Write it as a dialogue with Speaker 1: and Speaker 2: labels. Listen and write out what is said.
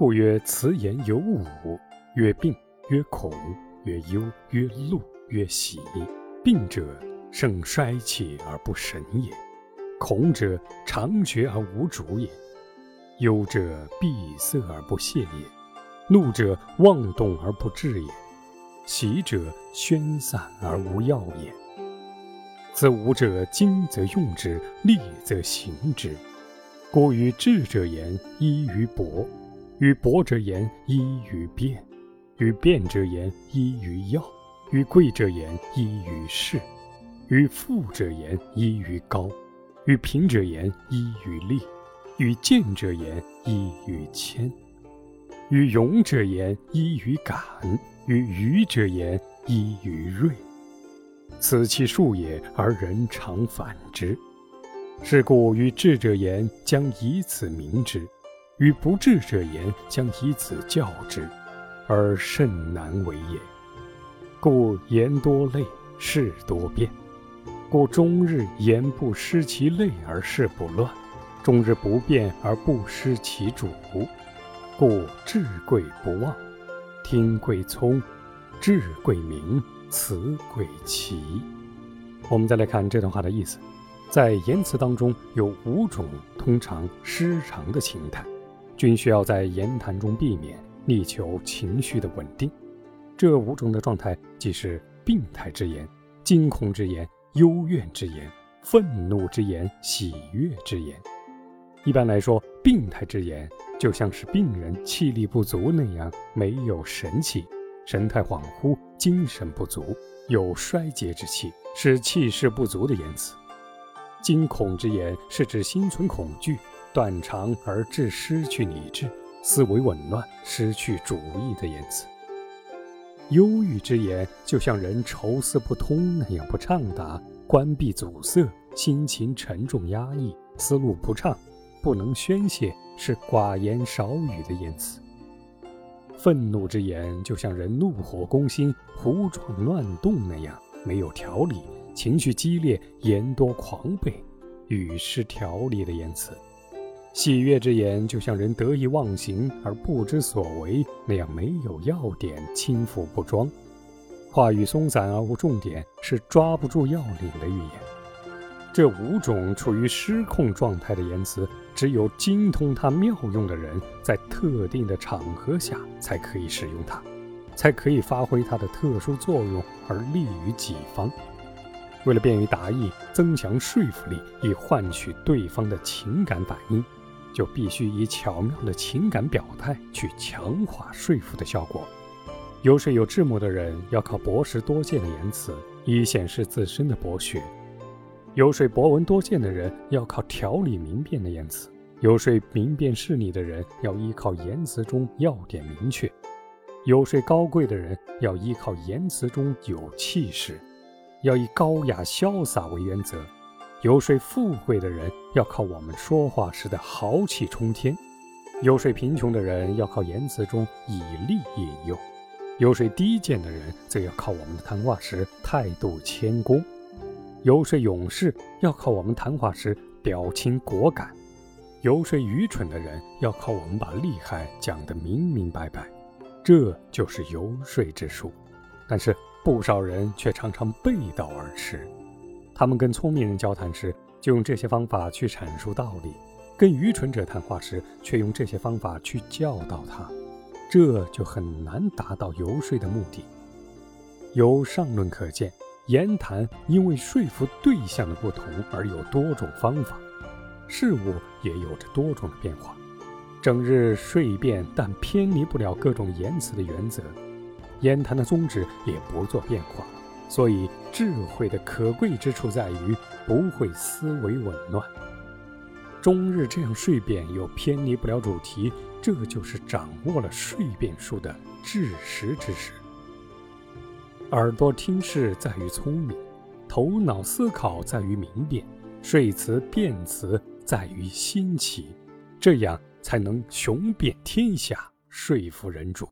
Speaker 1: 故曰：辞言有五：曰病，曰恐，曰忧，曰怒，曰喜。病者，盛衰气而不神也；恐者，常绝而无主也；忧者，闭塞而不泄也；怒者，妄动而不治也；喜者，宣散而无药也。此五者，精则用之，利则行之。故与智者言，依于博；与博者言，依于辩；与辩者言，依于要；与贵者言，依于势；与富者言，依于高；与贫者言，依于利；与贱者言，依于谦；与勇者言，依于敢；与愚者言，依于锐。此其数也，而人常反之。是故与智者言，将以此明之；与不智者言，将以此教之，而甚难为也。故言多累，事多变。故终日言不失其类而事不乱，终日不变而不失其主。故智贵不忘，听贵聪，智贵明。辞贵奇。我们再来看这段话的意思，在言辞当中有五种通常失常的情态，均需要在言谈中避免，力求情绪的稳定。这五种的状态即是病态之言、惊恐之言、幽怨之言、愤怒之言、喜悦之言。一般来说，病态之言就像是病人气力不足那样，没有神气。神态恍惚，精神不足，有衰竭之气，是气势不足的言辞。惊恐之言是指心存恐惧，断肠而致失去理智，思维紊乱，失去主意的言辞。忧郁之言就像人愁思不通那样不畅达，关闭阻塞，心情沉重压抑，思路不畅，不能宣泄，是寡言少语的言辞。愤怒之言，就像人怒火攻心、胡撞乱动那样，没有条理，情绪激烈，言多狂悖，语失条理的言辞；喜悦之言，就像人得意忘形而不知所为那样，没有要点，轻浮不装，话语松散而无重点，是抓不住要领的语言。这五种处于失控状态的言辞，只有精通它妙用的人，在特定的场合下才可以使用它，才可以发挥它的特殊作用而利于己方。为了便于达意，增强说服力，以换取对方的情感反应，就必须以巧妙的情感表态去强化说服的效果。游说有智谋的人，要靠博识多见的言辞，以显示自身的博学。游说博闻多见的人要靠条理明辨的言辞，游说明辨事理的人要依靠言辞中要点明确，游说高贵的人要依靠言辞中有气势，要以高雅潇洒为原则；游说富贵的人要靠我们说话时的豪气冲天，游说贫穷的人要靠言辞中以利引诱，游说低贱的人则要靠我们的谈话时态度谦恭。游说勇士要靠我们谈话时表情果敢，游说愚蠢的人要靠我们把厉害讲得明明白白，这就是游说之术。但是不少人却常常背道而驰，他们跟聪明人交谈时就用这些方法去阐述道理，跟愚蠢者谈话时却用这些方法去教导他，这就很难达到游说的目的。由上论可见。言谈因为说服对象的不同而有多种方法，事物也有着多种的变化。整日睡变，但偏离不了各种言辞的原则。言谈的宗旨也不做变化。所以智慧的可贵之处在于不会思维紊乱。终日这样睡变又偏离不了主题，这就是掌握了睡变术的治实之时。耳朵听事在于聪明，头脑思考在于明辨，睡词辩词在于新奇，这样才能雄辩天下，说服人主。